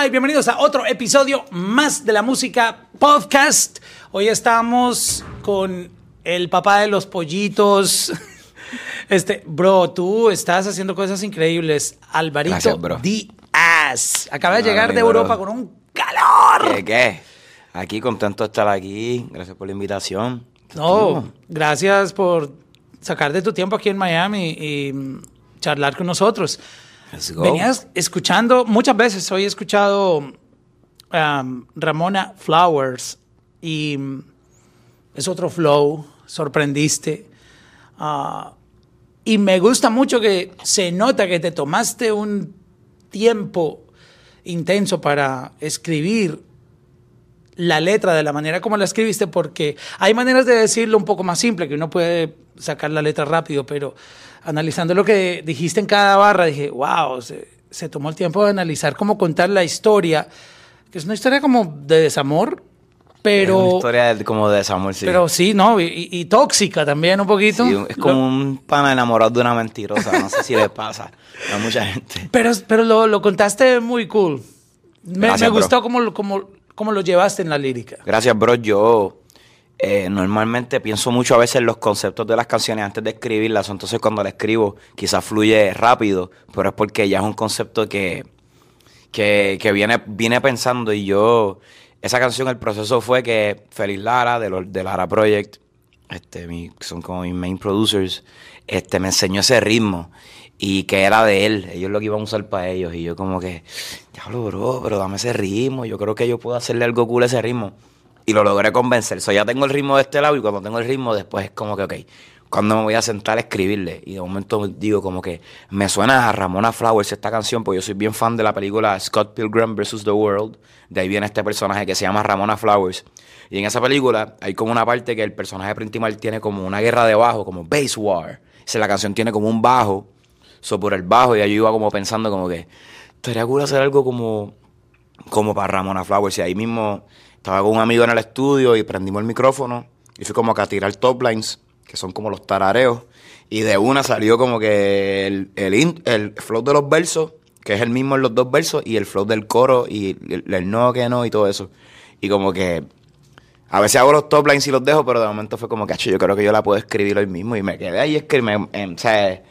Hola y bienvenidos a otro episodio más de la música podcast. Hoy estamos con el papá de los pollitos. Este, bro, tú estás haciendo cosas increíbles. Alvarito Gracias, bro. Díaz. Acaba de No, llegar de bro. Europa con un calor. ¿Qué, qué? Aquí contento de estar aquí. Gracias por la invitación. No, gracias por sacar de tu tiempo aquí en Miami y charlar con nosotros. Venías escuchando, muchas veces hoy he escuchado um, Ramona Flowers y mm, es otro flow, sorprendiste. Ah, y me gusta mucho que se nota que te tomaste un tiempo intenso para escribir la letra de la manera como la escribiste, porque hay maneras de decirlo un poco más simple, que uno puede sacar la letra rápido, pero analizando lo que dijiste en cada barra, dije, wow, se, se tomó el tiempo de analizar cómo contar la historia, que es una historia como de desamor, Es pero... una historia de- como de desamor, sí. Pero sí, ¿no? Y, y- tóxica también un poquito. Sí, es como Lo- un pana enamorado de una mentirosa. No sé si le pasa a mucha gente. Pero, pero lo, lo contaste muy cool. Me, Gracias, me gustó cómo, cómo, cómo lo llevaste en la lírica. Gracias, bro. Yo eh, normalmente pienso mucho a veces en los conceptos de las canciones antes de escribirlas. Entonces, cuando la escribo, quizás fluye rápido, pero es porque ya es un concepto que, que, viene, viene pensando. Y yo, esa canción, el proceso fue que Feliz Lara, de, los, de Lara Project, este, son como mis main producers, este, me enseñó ese ritmo y que era de él, ellos lo que iban a usar para ellos y yo como que, diablo bro, pero dame ese ritmo, yo creo que yo puedo hacerle algo cool a ese ritmo y lo logré convencer, so ya tengo el ritmo de este lado y cuando tengo el ritmo después es como que, ok, cuando me voy a sentar a escribirle y de momento digo como que me suena a Ramona Flowers esta canción porque yo soy bien fan de la película Scott Pilgrim vs. The World, de ahí viene este personaje que se llama Ramona Flowers y en esa película hay como una parte que el personaje principal tiene como una guerra de bajo, como bass war. O la canción tiene como un bajo, so por el bajo, y ahí yo iba como pensando como que estaría cool hacer algo como, como para Ramona Flowers. Y ahí mismo estaba con un amigo en el estudio y prendimos el micrófono y fui como que a tirar top lines, que son como los tarareos. Y de una salió como que el, el, el flow de los versos, que es el mismo en los dos versos, y el flow del coro y el, no, que no y todo eso. Y como que a veces hago los top lines y los dejo, pero de momento fue como que, "Acho, yo creo que yo la puedo escribir hoy mismo. Y me quedé ahí, es que me, em, o sea,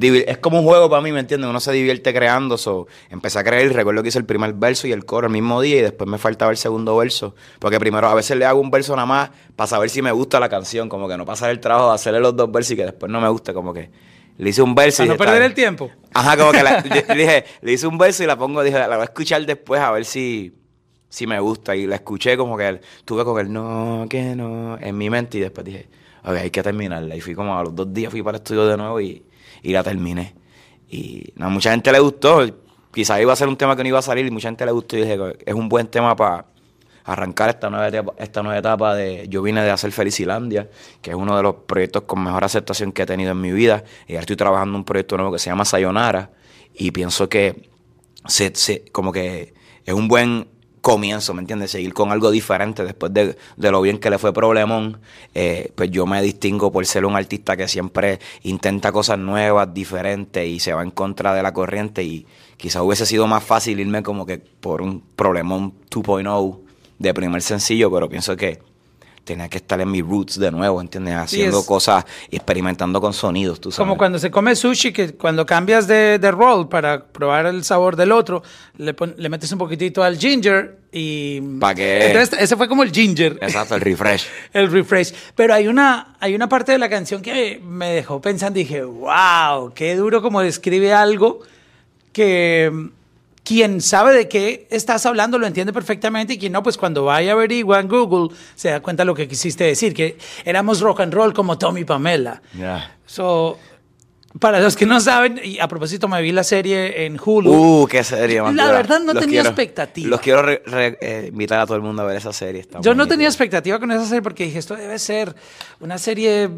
es como un juego para mí, ¿me entiendes? Uno se divierte creando. So, empecé a creer y recuerdo que hice el primer verso y el coro el mismo día y después me faltaba el segundo verso. Porque primero a veces le hago un verso nada más para saber si me gusta la canción, como que no pasar el trabajo de hacerle los dos versos y que después no me guste, como que le hice un verso Para y no dije, perder "Está el bien". tiempo. Ajá, como que la- le, le dije, le hice un verso y la pongo, dije, la voy a escuchar después a ver si, si me gusta. Y la escuché como que tuve con el no, que no, en mi mente y después dije, ok, hay que terminarla. Y fui como a los dos días, fui para el estudio de nuevo y, y la terminé. Y a mucha gente le gustó, quizás iba a ser un tema que no iba a salir y mucha gente le gustó y dije, es un buen tema para arrancar esta nueva etapa, esta nueva etapa de yo vine de hacer Felicilandia, que es uno de los proyectos con mejor aceptación que he tenido en mi vida. Y ahora estoy trabajando en un proyecto nuevo que se llama Sayonara y pienso que se, se- como que es un buen comienzo, ¿me entiendes? Seguir con algo diferente después de, de lo bien que le fue Problemón. eh, pues yo me distingo por ser un artista que siempre intenta cosas nuevas, diferentes y se va en contra de la corriente y quizás hubiese sido más fácil irme como que por un Problemón 2.0 de primer sencillo, pero pienso que tenía que estar en mis roots de nuevo, ¿entiendes? Haciendo es- cosas y experimentando con sonidos, tú sabes. Como cuando se come sushi, que cuando cambias de, de roll para probar el sabor del otro, le, pon- le metes un poquitito al ginger y... ¿Pa' qué? Entonces, ese fue como el ginger. Exacto, el refresh. el refresh. Pero hay una, hay una parte de la canción que me dejó pensando y dije, wow, qué duro como describe algo que quien sabe de qué estás hablando lo entiende perfectamente y quien no, pues cuando vaya a averigua en Google se da cuenta de lo que quisiste decir, que éramos rock and roll como Tommy Pamela. Ya. So, para los que no saben, y a propósito me vi la serie en Hulu. Uh, qué serie más La verdad no Los tenía quiero- expectativa. Los quiero re- re- eh, invitar a todo el mundo a ver esa serie. está Yo no tenía expectativa con esa serie porque dije, esto debe ser una serie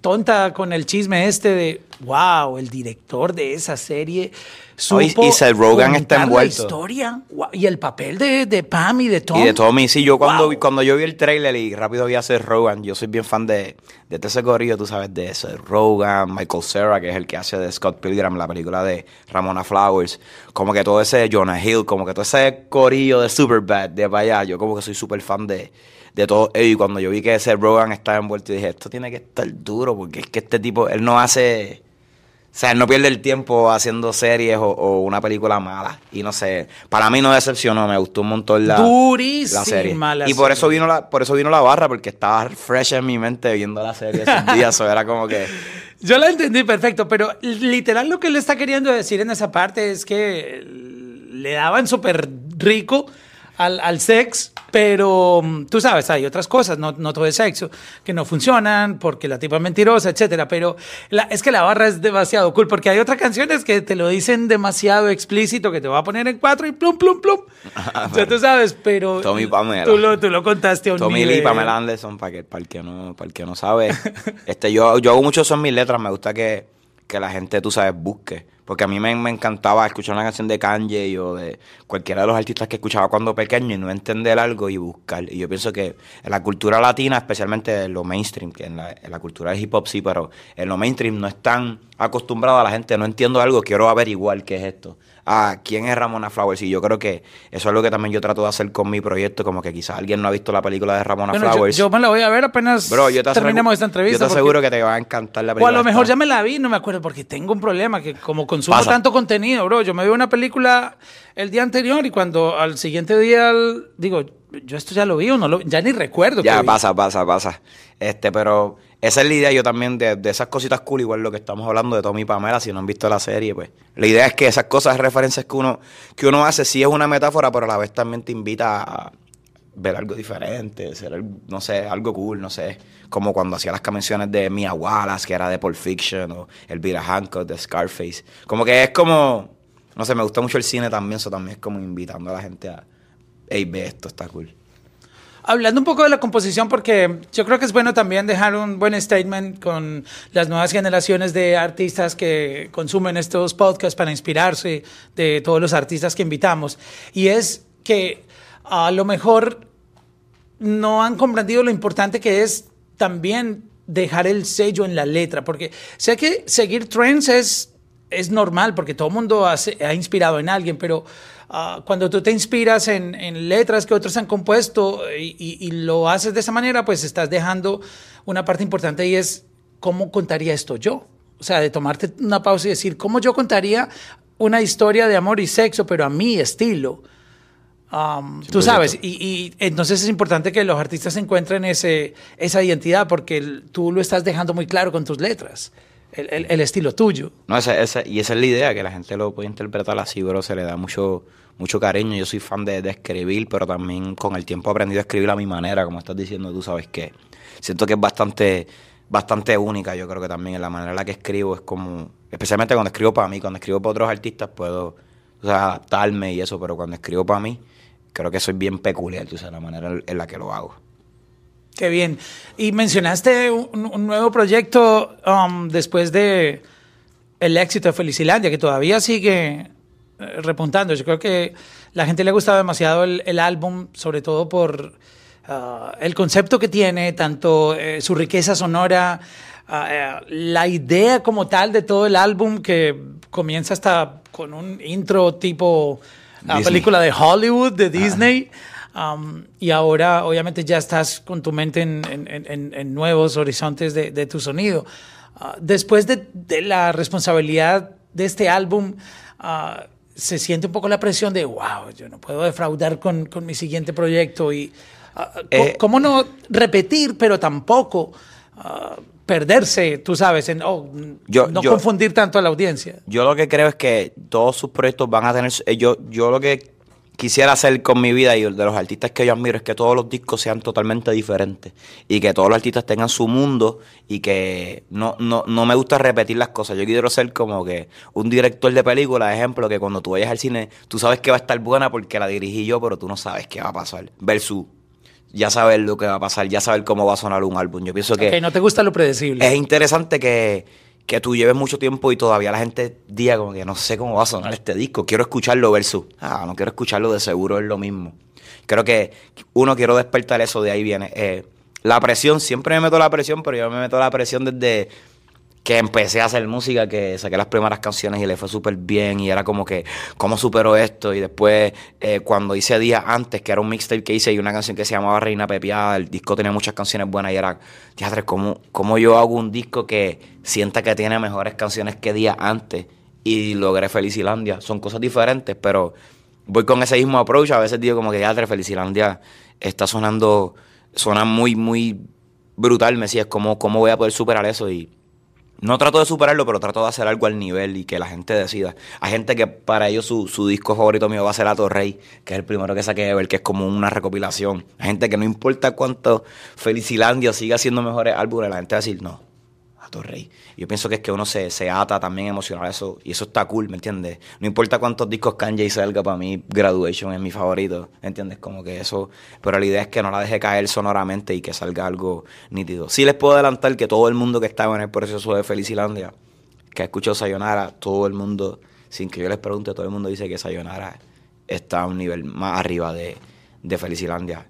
tonta con el chisme este de, wow, el director de esa serie supo y Seth Rogen está envuelto. La historia y el papel de, de Pam y de Tom. Y de Tommy, sí, yo cuando, Wow. vi- cuando yo vi el trailer y rápido vi a Seth Rogen, yo soy bien fan de, de ese gorillo, tú sabes, de Seth Rogen, Michael Cera, que es el que hace de Scott Pilgrim, la película de Ramona Flowers, como que todo ese Jonah Hill, como que todo ese corillo de Superbad de para allá, yo como que soy súper fan de, de todo ello, y cuando yo vi que Seth Rogen estaba envuelto, dije, esto tiene que estar duro, porque es que este tipo, él no hace... O sea, él no pierde el tiempo haciendo series o, o una película mala. Y no sé, para mí no decepcionó, me gustó un montón la, Durísima la serie. la y por eso vino la, por eso vino la barra, porque estaba fresh en mi mente viendo la serie esos días. Eso era como que. Yo la entendí perfecto, pero literal lo que le está queriendo decir en esa parte es que le daban súper rico al, al sex, pero mm, tú sabes, hay otras cosas, no, no todo es sexo, que no funcionan porque la tipa es mentirosa, etcétera. Pero la- es que la barra es demasiado cool porque hay otras canciones que te lo dicen demasiado explícito, que te va a poner en cuatro y plum, plum, plum. ya tú sabes, pero Tommy Pamela. Tú lo, tú lo contaste a un Tommy Lee y nivel. Pamela Anderson, para que, para el que no, para el que no sabe. este, yo, yo hago mucho eso en mis letras, me gusta que, que la gente, tú sabes, busque. Porque a mí me, me encantaba escuchar una canción de Kanye o de cualquiera de los artistas que escuchaba cuando pequeño y no entender algo y buscar. Y yo pienso que en la cultura latina, especialmente en lo mainstream, que en la, en la cultura del hip hop sí, pero en lo mainstream no están acostumbrado a la gente, no entiendo algo, quiero averiguar qué es esto. Ah, ¿quién es Ramona Flowers? Y yo creo que eso es lo que también yo trato de hacer con mi proyecto, como que quizás alguien no ha visto la película de Ramona Bueno, Flowers. yo me la voy a ver apenas Bro, yo te terminemos esta entrevista. Yo te aseguro que te va a encantar la O película. a lo mejor esta. ya me la vi, no me acuerdo, porque tengo un problema que como consumo Pasa. tanto contenido, bro, yo me veo una película el día anterior y cuando al siguiente día digo, yo esto ya lo vi o no lo ya ni recuerdo. Ya, vi. pasa, pasa, pasa. Este, pero esa es la idea yo también de, de esas cositas cool, igual lo que estamos hablando de Tommy y Pamela, si no han visto la serie, pues. La idea es que esas cosas, referencias que uno, que uno hace, sí es una metáfora, pero a la vez también te invita a ver algo diferente, ser, no sé, algo cool, no sé. Como cuando hacía las canciones de Mia Wallace, que era de Pulp Fiction, o Elvira Hancock, de Scarface. Como que es como, no sé, me gusta mucho el cine también, eso también es como invitando a la gente a, hey, ve esto, está cool. Hablando un poco de la composición, porque yo creo que es bueno también dejar un buen statement con las nuevas generaciones de artistas que consumen estos podcasts para inspirarse de todos los artistas que invitamos. Y es que a lo mejor no han comprendido lo importante que es también dejar el sello en la letra, porque sé que seguir trends es, es normal, porque todo el mundo hace- ha inspirado en alguien, pero ah, cuando tú te inspiras en, en letras que otros han compuesto y, y- y lo haces de esa manera, pues estás dejando una parte importante y es cómo contaría esto yo. O sea, de tomarte una pausa y decir, ¿cómo yo contaría una historia de amor y sexo, pero a mi estilo? Um, tú 100%. sabes, y, y entonces es importante que los artistas encuentren ese, esa identidad porque tú lo estás dejando muy claro con tus letras, el, estilo tuyo. No, esa, esa- y esa es la idea, que la gente lo puede interpretar así, bro. Se le da mucho, mucho cariño. Yo soy fan de, escribir, pero también con el tiempo he aprendido a escribir a mi manera, como estás diciendo, tú sabes que siento que es bastante, bastante única. Yo creo que también en la manera en la que escribo es como, especialmente cuando escribo para mí, cuando escribo para otros artistas puedo o sea, adaptarme y eso, pero cuando escribo para mí, creo que soy bien peculiar, tú sabes, la manera en la que lo hago. Qué bien. Y mencionaste un, un nuevo proyecto um, después de el éxito de Felicilandia, que todavía sigue eh, repuntando. Yo creo que la gente le ha gustado demasiado el, el álbum, sobre todo por ah, el concepto que tiene, tanto eh, su riqueza sonora, ah, eh, la idea como tal de todo el álbum, que comienza hasta con un intro tipo la Disney. película de Hollywood, de Disney. Um, y ahora, obviamente, ya estás con tu mente en, en- en- en nuevos horizontes de, de tu sonido. Ah, después de, de la responsabilidad de este álbum, ah, se siente un poco la presión de, wow, yo no puedo defraudar con, con mi siguiente proyecto. Y, co- Eh, ¿Cómo no repetir, pero tampoco perderse, tú sabes, en oh, Yo- no yo- confundir tanto a la audiencia? Yo lo que creo es que todos sus proyectos van a tener. eh, Yo, yo lo que quisiera hacer con mi vida y de los artistas que yo admiro es que todos los discos sean totalmente diferentes y que todos los artistas tengan su mundo y que no, no, no me gusta repetir las cosas. Yo quiero ser como que un director de película, ejemplo, que cuando tú vayas al cine, tú sabes que va a estar buena porque la dirigí yo, pero tú no sabes qué va a pasar. Versus ya saber lo que va a pasar, ya saber cómo va a sonar un álbum. Yo pienso que... No te gusta lo predecible. Es interesante que, que tú lleves mucho tiempo y todavía la gente diga como que no sé cómo va a sonar este disco, quiero escucharlo versus, ah, no quiero escucharlo, de seguro es lo mismo. Creo que uno quiero despertar eso, de ahí viene. Eh, la presión, siempre me meto la presión, pero yo me meto la presión desde que empecé a hacer música, que saqué las primeras canciones y le fue súper bien y era como que, ¿cómo supero esto? Y después, eh, cuando hice días antes, que era un mixtape que hice y una canción que se llamaba Reina Pepiada, el disco tenía muchas canciones buenas y era, teatro, ¿cómo, ¿cómo yo hago un disco que sienta que tiene mejores canciones que días antes? Y logré Felicilandia. Son cosas diferentes, pero voy con ese mismo approach. A veces digo como que, teatro, Felicilandia está sonando, suena muy, muy brutal. Me decías, ¿cómo, ¿cómo voy a poder superar eso? Y no trato de superarlo, pero trato de hacer algo al nivel y que la gente decida. Hay gente que para ellos su, su disco favorito mío va a ser Ato Rey, que es el primero que saqué ver, que es como una recopilación. Hay gente que no importa cuánto Felicilandia siga haciendo mejores álbumes, la gente va a decir, no, a Rey. Yo pienso que es que uno se, se ata también emocional a eso, y eso está cool, ¿me entiendes? No importa cuántos discos Kanye salga, para mí Graduation es mi favorito, ¿entiendes? Como que eso, pero la idea es que no la deje caer sonoramente y que salga algo nítido. Sí les puedo adelantar que todo el mundo que estaba en el proceso de Felicilandia, que ha escuchado Sayonara, todo el mundo, sin que yo les pregunte, todo el mundo dice que Sayonara está a un nivel más arriba de, de Felicilandia.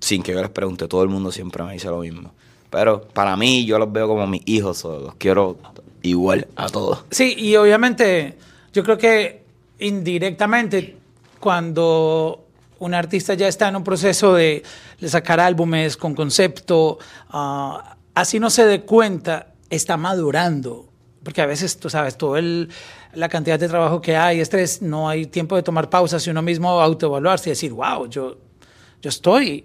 Sin que yo les pregunte, todo el mundo siempre me dice lo mismo. Pero para mí, yo los veo como mis hijos, los quiero igual a todos. Sí, y obviamente, yo creo que indirectamente, cuando un artista ya está en un proceso de, sacar álbumes con concepto, ah, así no se dé cuenta, está madurando. Porque a veces, tú sabes, todo el, la cantidad de trabajo que hay, estrés, no hay tiempo de tomar pausas y uno mismo autoevaluarse y decir, wow, yo, yo estoy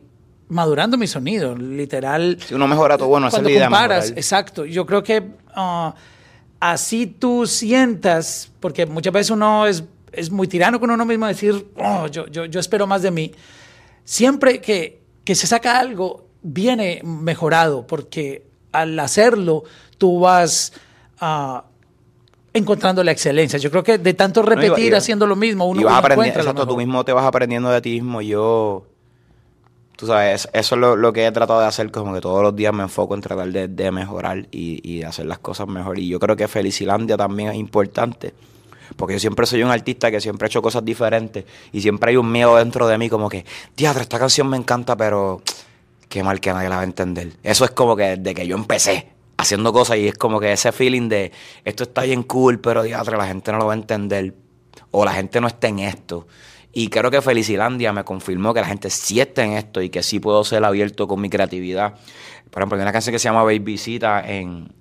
madurando mi sonido, literal. Si uno mejora todo, bueno, cuando comparas, exacto. Yo creo que uh, así tú sientas, porque muchas veces uno es, es muy tirano con uno mismo decir, oh, yo, yo, yo espero más de mí. Siempre que, que se saca algo, viene mejorado, porque al hacerlo tú vas uh, encontrando la excelencia. Yo creo que de tanto repetir haciendo lo mismo, uno, y vas exacto, tú mismo te vas aprendiendo de ti mismo. Yo tú sabes, eso es lo, que he tratado de hacer, como que todos los días me enfoco en tratar de, mejorar y, y, hacer las cosas mejor. Y yo creo que Felicilandia también es importante, porque yo siempre soy un artista que siempre he hecho cosas diferentes y siempre hay un miedo dentro de mí como que, teatro, esta canción me encanta, pero qué mal que nadie la va a entender. Eso es como que desde que yo empecé haciendo cosas y es como que ese feeling de, esto está bien cool, pero teatro, la gente no lo va a entender o la gente no está en esto. Y creo que Felicilandia me confirmó que la gente sí está en esto y que sí puedo ser abierto con mi creatividad. Por ejemplo, hay una canción que se llama Babycita en,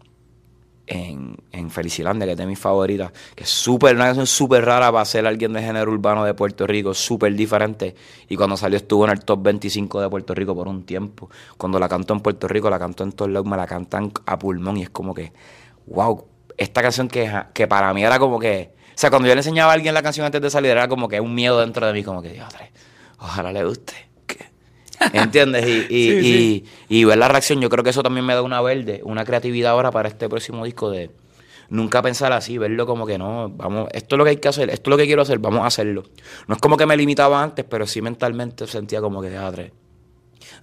en, en Felicilandia, que es de mis favoritas, que es una canción súper rara para ser alguien de género urbano de Puerto Rico, súper diferente. Y cuando salió estuvo en el top 25 de Puerto Rico por un tiempo. Cuando la canto en Puerto Rico, la canto en todos lados, me la cantan a pulmón y es como que, wow, esta canción que, que para mí era como que sea, cuando yo le enseñaba a alguien la canción antes de salir, era como que un miedo dentro de mí, como que, Dios, ojalá le guste. ¿Entiendes? Y, y, ver la reacción, yo creo que eso también me da una verde, una creatividad ahora para este próximo disco de nunca pensar así, verlo como que no, vamos, esto es lo que hay que hacer, esto es lo que quiero hacer, vamos a hacerlo. No es como que me limitaba antes, pero sí mentalmente sentía como que, Dios,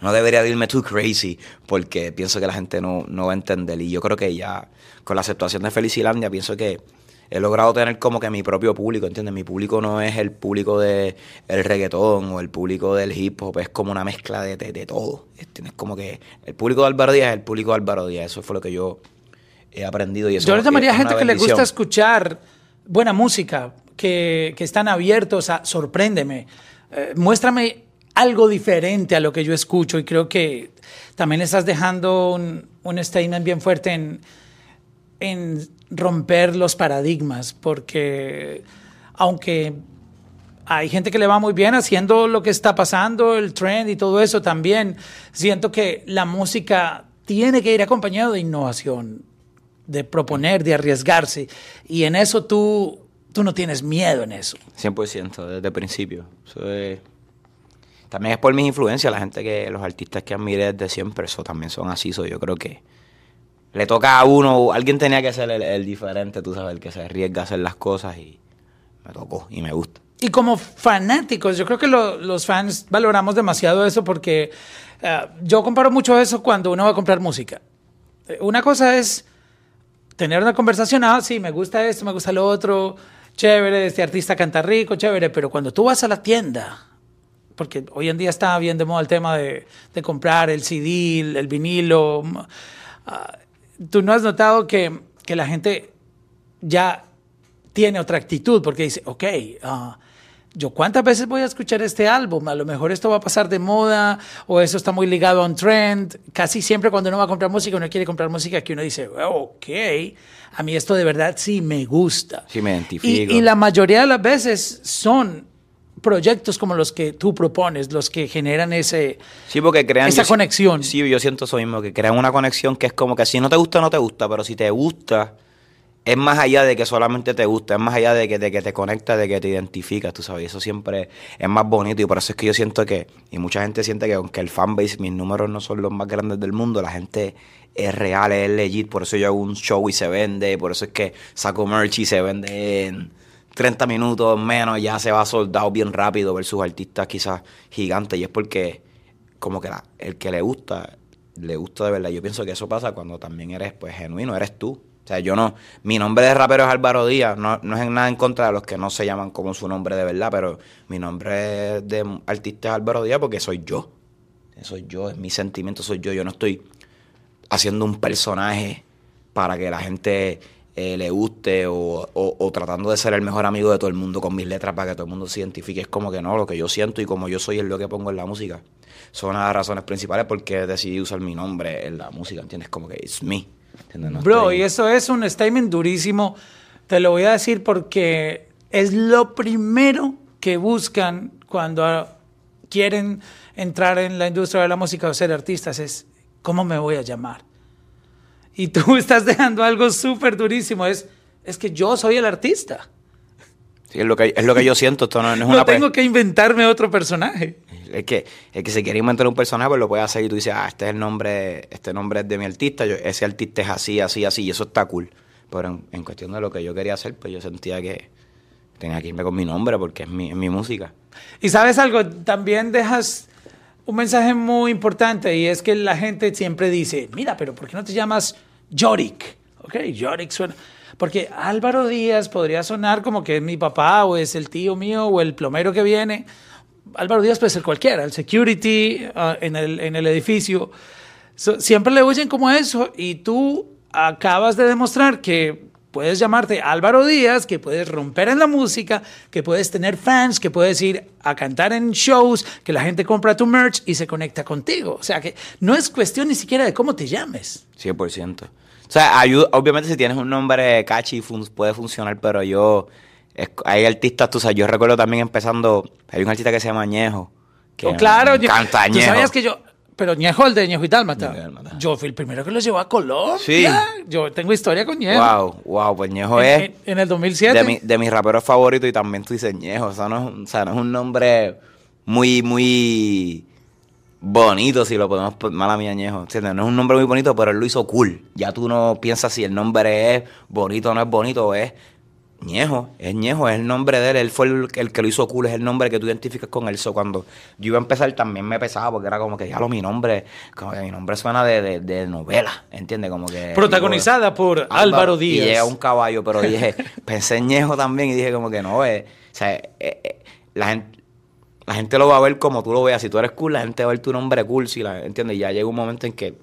no debería irme too crazy porque pienso que la gente no, no va a entender. Y yo creo que ya con la aceptación de Felicilandia, pienso que he logrado tener como que mi propio público, ¿entiendes? Mi público no es el público del el reggaetón o el público del hip hop, es como una mezcla de, de, todo. Es como que el público de Álvaro Díaz es el público de Álvaro Díaz, eso fue lo que yo he aprendido. Y eso yo le llamaría a gente que le gusta escuchar buena música, que, que están abiertos a sorpréndeme, eh, muéstrame algo diferente a lo que yo escucho y creo que también estás dejando un, un statement bien fuerte en, en romper los paradigmas, porque aunque hay gente que le va muy bien haciendo lo que está pasando, el trend y todo eso también, siento que la música tiene que ir acompañado de innovación, de proponer, de arriesgarse, y en eso tú, tú no tienes miedo en eso. 100%, desde el principio. También es por mis influencias, la gente que, los artistas que admiré desde siempre, eso también son así, yo creo que le toca a uno, alguien tenía que ser el, diferente, tú sabes, el que se arriesga a hacer las cosas y me tocó y me gusta. Y como fanáticos, yo creo que los fans valoramos demasiado eso porque eh, yo comparo mucho eso cuando uno va a comprar música. Eh, Una cosa es tener una conversación, ah, sí, me gusta esto, me gusta lo otro, chévere, este artista canta rico, chévere, pero cuando tú vas a la tienda, porque hoy en día está bien de moda el tema de, de comprar el CD, el, vinilo, ah, tú no has notado que, que la gente ya tiene otra actitud, porque dice, ok, ah, yo cuántas veces voy a escuchar este álbum, a lo mejor esto va a pasar de moda o eso está muy ligado a un trend. Casi siempre cuando uno va a comprar música, uno quiere comprar música que uno dice, ok, a mí esto de verdad sí me gusta. Sí me identifico. Y, y la mayoría de las veces son proyectos como los que tú propones, los que generan ese, Sí, porque crean... esa yo conexión. Sí, yo siento eso mismo, que crean una conexión que es como que si no te gusta, no te gusta, pero si te gusta, es más allá de que solamente te gusta, es más allá de que, de que te conecta, de que te identificas, tú sabes, eso siempre es más bonito y por eso es que yo siento que, y mucha gente siente que aunque el fanbase, mis números no son los más grandes del mundo, la gente es real, es legit, por eso yo hago un show y se vende, por eso es que saco merch y se vende en 30 minutos menos, ya se va soldado bien rápido versus artistas quizás gigantes, y es porque como que la- el que le gusta, le gusta de verdad. Yo pienso que eso pasa cuando también eres pues genuino, eres tú. O sea, yo no, mi nombre de rapero es Álvaro Díaz, no, no es en nada en contra de los que no se llaman como su nombre de verdad, pero mi nombre de artista es Álvaro Díaz porque soy yo. Soy yo, es mi sentimiento, soy yo. Yo no estoy haciendo un personaje para que la gente eh, le guste o, o- o tratando de ser el mejor amigo de todo el mundo con mis letras para que todo el mundo se identifique. Es como que no, lo que yo siento y como yo soy es lo que pongo en la música. Son las razones principales porque decidí usar mi nombre en la música, ¿entiendes? Como que it's me. No Bro, estoy- y eso es un statement durísimo. Te lo voy a decir porque es lo primero que buscan cuando quieren entrar en la industria de la música o ser artistas. Es, ¿cómo me voy a llamar? Y tú estás dejando algo súper durísimo. Es, es que yo soy el artista. Sí, es, lo que, es lo que yo siento. Esto no, no es No una... tengo que inventarme otro personaje. El que, el que se quiere inventar un personaje, pues lo puede hacer y tú dices, ah, este es el nombre, este nombre es de mi artista, yo- ese artista es así, así, así, y eso está cool. Pero en, en cuestión de lo que yo quería hacer, pues yo sentía que tenía que irme con mi nombre porque es mi, es mi música. Y sabes algo, también dejas un mensaje muy importante y es que la gente siempre dice, mira, pero ¿por qué no te llamas Yorick? Ok, Yorick suena... Porque Álvaro Díaz podría sonar como que es mi papá o es el tío mío o el plomero que viene. Álvaro Díaz puede ser cualquiera, el security ah, en, el, en el edificio. Siempre le oyen como eso y tú acabas de demostrar que puedes llamarte Álvaro Díaz, que puedes romper en la música, que puedes tener fans, que puedes ir a cantar en shows, que la gente compra tu merch y se conecta contigo. O sea que no es cuestión ni siquiera de cómo te llames. 100%. O sea, ayuda, obviamente si tienes un nombre catchy fun- puede funcionar, pero yo, es- hay artistas, tú sabes, yo recuerdo también empezando, hay un artista que se llama Ñejo. Que Oh, claro, me encanta tú Ñejo. sabías que yo, pero Ñejo, el de Ñejo y Dálmata. Dálmata. Yo fui el primero que los llevó a Colombia. Sí. Yo tengo historia con Ñejo. Wow, wow, pues Ñejo En, es... en- en el 2007. de, mi- de mis raperos favoritos y también tú dices Ñejo. O sea, no es, un- o sea, no es un nombre muy, muy bonito, si lo podemos poner mala mía Ñejo. ¿entiendes? No es un nombre muy bonito, pero él lo hizo cool. Ya tú no piensas si el nombre es bonito o no es bonito, es Ñejo, es Ñejo, es el nombre de él, él fue el, el que lo hizo cool, es el nombre que tú identificas con él. So, cuando yo iba a empezar también me pesaba porque era como que ya lo mi nombre, como que mi nombre suena de, de, de novela, ¿entiendes? Como que Protagonizada por Álvaro y Díaz. llega un caballo, pero dije, pensé en Ñejo también y dije como que no, eh, o sea, eh, eh, la gente la gente lo va a ver como tú lo veas. Si tú eres cool, la gente va a ver tu nombre cool, si la, ¿entiendes? Ya llega un momento en que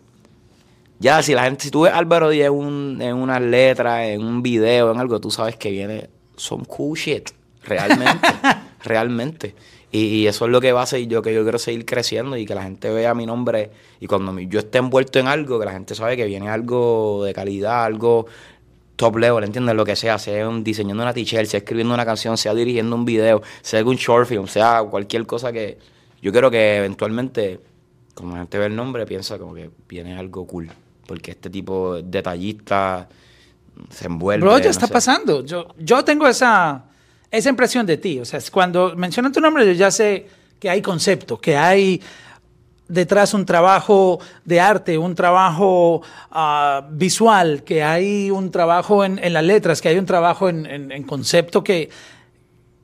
ya si la gente, si tú ves Álvaro Díaz en, un, en unas letras, en un video, en algo, tú sabes que viene some cool shit, realmente, realmente. Y, y eso es lo que va a ser yo, que yo quiero seguir creciendo y que la gente vea mi nombre y cuando mi- yo esté envuelto en algo, que la gente sabe que viene algo de calidad, algo top level, ¿entiendes? Lo que sea, sea un, diseñando una t-shirt, sea escribiendo una canción, sea dirigiendo un video, sea un short film, sea cualquier cosa que yo quiero que eventualmente, como la gente ve el nombre, piensa como que viene algo cool. Porque este tipo de detallista se envuelve. Bro, ya no está sé. pasando. Yo, yo tengo esa, esa impresión de ti. O sea, cuando mencionan tu nombre, yo ya sé que hay concepto, que hay detrás un trabajo de arte, un trabajo ah, visual, que hay un trabajo en, en las letras, que hay un trabajo en, en- en concepto que,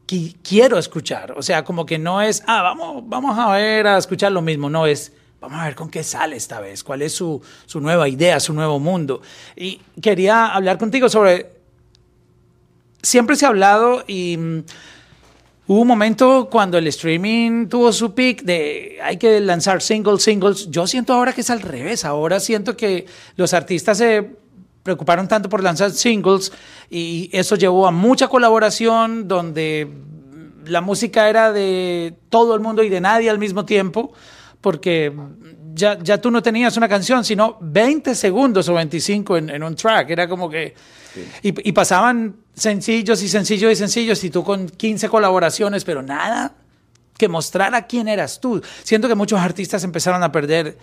que quiero escuchar. O sea, como que no es, ah, vamos, vamos a ver, a escuchar lo mismo. No es, vamos a ver con qué sale esta vez, cuál es su, su nueva idea, su nuevo mundo. Y quería hablar contigo sobre, siempre se ha hablado y... mm, Hubo un momento cuando el streaming tuvo su peak de hay que lanzar singles, singles. Yo siento ahora que es al revés. Ahora siento que los artistas se preocuparon tanto por lanzar singles y eso llevó a mucha colaboración donde la música era de todo el mundo y de nadie al mismo tiempo porque ya, ya tú no tenías una canción, sino 20 segundos o 25 en, en un track. Era como que... Y, y pasaban sencillos y sencillos y sencillos y tú con 15 colaboraciones, pero nada que mostrara quién eras tú. Siento que muchos artistas empezaron a perder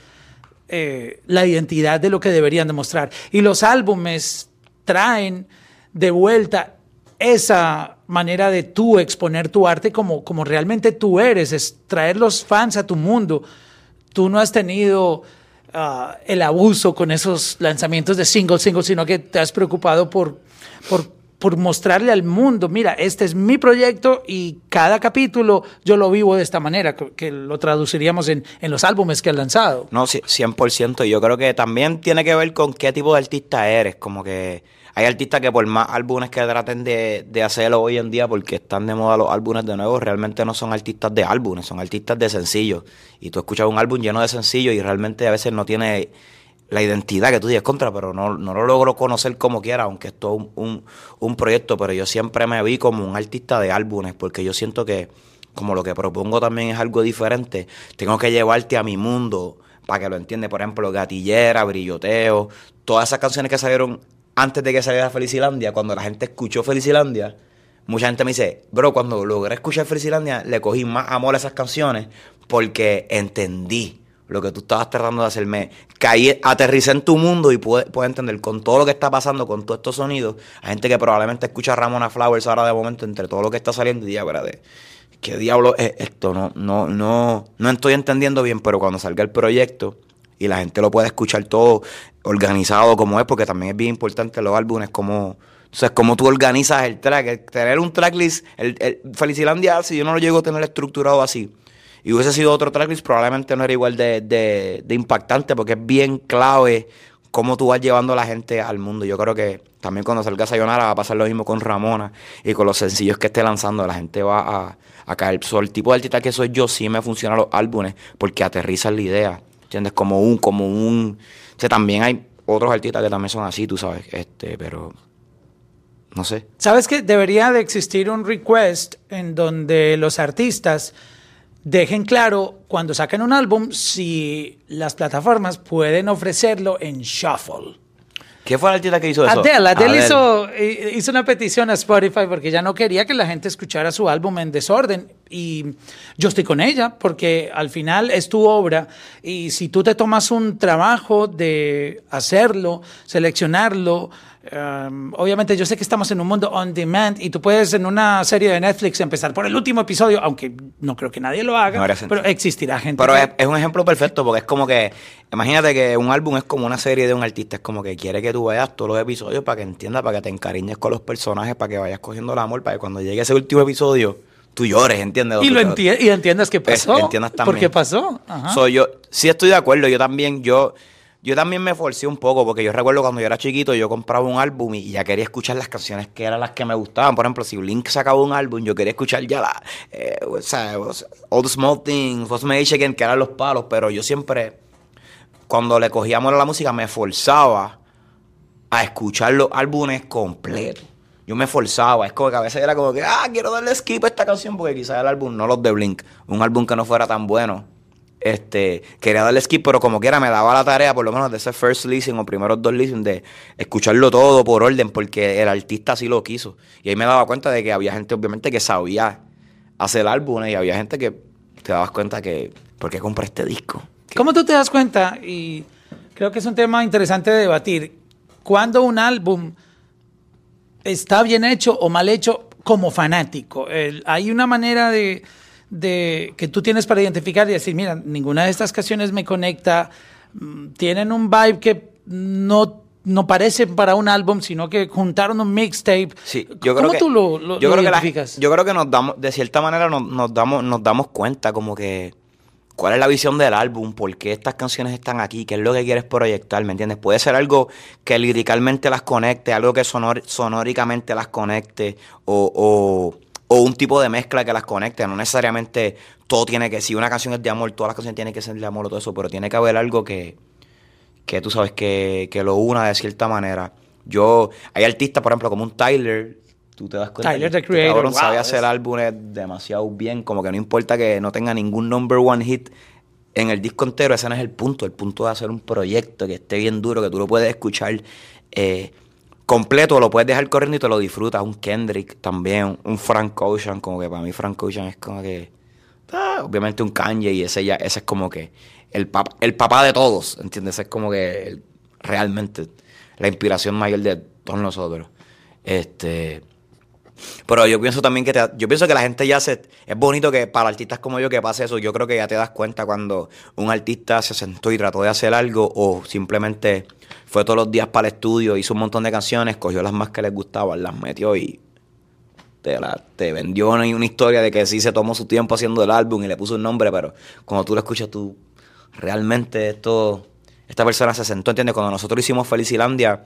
eh, la identidad de lo que deberían demostrar. Y los álbumes traen de vuelta esa manera de tú exponer tu arte como, como realmente tú eres, es traer los fans a tu mundo. Tú no has tenido ah, el abuso con esos lanzamientos de single, single, sino que te has preocupado por, por, por mostrarle al mundo, mira, este es mi proyecto y cada capítulo yo lo vivo de esta manera, que, lo traduciríamos en, en los álbumes que has lanzado. No, sí, 100%. Y yo creo que también tiene que ver con qué tipo de artista eres. Como que hay artistas que por más álbumes que traten de, de hacerlo hoy en día, porque están de moda los álbumes de nuevo, realmente no son artistas de álbumes, son artistas de sencillos. Y tú escuchas un álbum lleno de sencillos y realmente a veces no tiene la identidad que tú dices contra, pero no, no lo logro conocer como quiera, aunque esto es un, un, un proyecto, pero yo siempre me vi como un artista de álbumes, porque yo siento que como lo que propongo también es algo diferente, tengo que llevarte a mi mundo para que lo entiendas. Por ejemplo, Gatillera, Brilloteo, todas esas canciones que salieron antes de que saliera Felicilandia, cuando la gente escuchó Felicilandia, mucha gente me dice, bro, cuando logré escuchar Felicilandia, le cogí más amor a esas canciones porque entendí lo que tú estabas tratando de hacerme. Caí, aterricé en tu mundo y pude, pude entender con todo lo que está pasando, con todos estos sonidos. Hay gente que probablemente escucha Ramona Flowers ahora de momento entre todo lo que está saliendo y diga, espérate, ¿qué diablo es esto? No, no, no, no estoy entendiendo bien, pero cuando salga el proyecto y la gente lo pueda escuchar todo organizado como es, porque también es bien importante los álbumes, como... O sea, tú organizas el track, el tener un tracklist, el, el Felicilandia, si yo no lo llego a tener estructurado así, y hubiese sido otro tracklist, probablemente no era igual de, de, de, impactante porque es bien clave cómo tú vas llevando a la gente al mundo. Yo creo que también cuando salga Sayonara va a pasar lo mismo con Ramona y con los sencillos que esté lanzando. La gente va a, a caer. So, el tipo de artista que soy yo sí me funcionan los álbumes porque aterrizan la idea. ¿Entiendes? Como un, como un... O sea, también hay otros artistas que también son así, tú sabes. Este, pero no sé. ¿Sabes que debería de existir un request en donde los artistas dejen claro cuando saquen un álbum si las plataformas pueden ofrecerlo en shuffle? ¿Qué fue la artista que hizo eso? Adele. Adele hizo, hizo, una petición a Spotify porque ya no quería que la gente escuchara su álbum en desorden. Y yo estoy con ella porque al final es tu obra. Y si tú te tomas un trabajo de hacerlo, seleccionarlo, Um, obviamente yo sé que estamos en un mundo on demand y tú puedes en una serie de Netflix empezar por el último episodio, aunque no creo que nadie lo haga, no pero existirá gente. Pero que... es, es, un ejemplo perfecto porque es como que, imagínate que un álbum es como una serie de un artista, es como que quiere que tú veas todos los episodios para que entiendas, para que te encariñes con los personajes, para que vayas cogiendo el amor, para que cuando llegue ese último episodio tú llores, ¿entiendes? Y, lo enti y entiendas qué pasó. entiendas también. ¿Por qué pasó? Ajá. So, yo sí estoy de acuerdo, yo también, yo... Yo también me forcé un poco porque yo recuerdo cuando yo era chiquito yo compraba un álbum y ya quería escuchar las canciones que eran las que me gustaban. Por ejemplo, si Blink sacaba un álbum, yo quería escuchar ya la, eh, o sea, All the Small Things, What's Age Again, que eran los palos, pero yo siempre, cuando le cogía amor a la música, me forzaba a escuchar los álbumes completos. Yo me forzaba, es como que a veces era como que, ah, quiero darle skip a esta canción porque quizás el álbum, no los de Blink, un álbum que no fuera tan bueno este, quería darle skip, pero como quiera me daba la tarea, por lo menos de ese first listen o primeros dos listen, de escucharlo todo por orden, porque el artista así lo quiso. Y ahí me daba cuenta de que había gente, obviamente, que sabía hacer álbumes y había gente que te dabas cuenta que, ¿por qué compré este disco? ¿Cómo tú te das cuenta? Y creo que es un tema interesante de debatir. Cuando un álbum está bien hecho o mal hecho como fanático. El, hay una manera de de, que tú tienes para identificar y decir, mira, ninguna de estas canciones me conecta, tienen un vibe que no no parece para un álbum, sino que juntaron un mixtape. Sí, yo creo ¿Cómo que, tú lo, lo, yo lo creo identificas? Que la, yo creo que nos damos, de cierta manera nos, nos, damos, nos damos cuenta como que cuál es la visión del álbum, por qué estas canciones están aquí, qué es lo que quieres proyectar, ¿me entiendes? Puede ser algo que liricalmente las conecte, algo que sonor, sonóricamente las conecte, o, o, o, un tipo de mezcla que las conecte, no necesariamente todo tiene que, si una canción es de amor, todas las canciones tienen que ser de amor o todo eso, pero tiene que haber algo que, que tú sabes que, que lo una de cierta manera. Yo, hay artistas, por ejemplo, como un Tyler, tú te das cuenta. Tyler, que the Creator. cabrón wow, sabe es- hacer álbumes demasiado bien, como que no importa que no tenga ningún number one hit en el disco entero, ese no es el punto. El punto es hacer un proyecto que esté bien duro, que tú lo puedes escuchar eh, completo, lo puedes dejar corriendo y te lo disfrutas. Un Kendrick también, un Frank Ocean, como que para mí Frank Ocean es como que. ah, obviamente un Kanye y ese ya, ese es como que el papá, el papá de todos, ¿entiendes? Ese es como que el- realmente la inspiración mayor de todos nosotros. Este. Pero yo pienso también que te- yo pienso que la gente ya se es bonito que para artistas como yo que pase eso. Yo creo que ya te das cuenta cuando un artista se sentó y trató de hacer algo o simplemente fue todos los días para el estudio, hizo un montón de canciones, cogió las más que les gustaban, las metió y te, la- te vendió una, una historia de que sí se tomó su tiempo haciendo el álbum y le puso un nombre, pero cuando tú lo escuchas tú realmente esto esta persona se sentó, ¿entiendes? Cuando nosotros hicimos Felicilandia,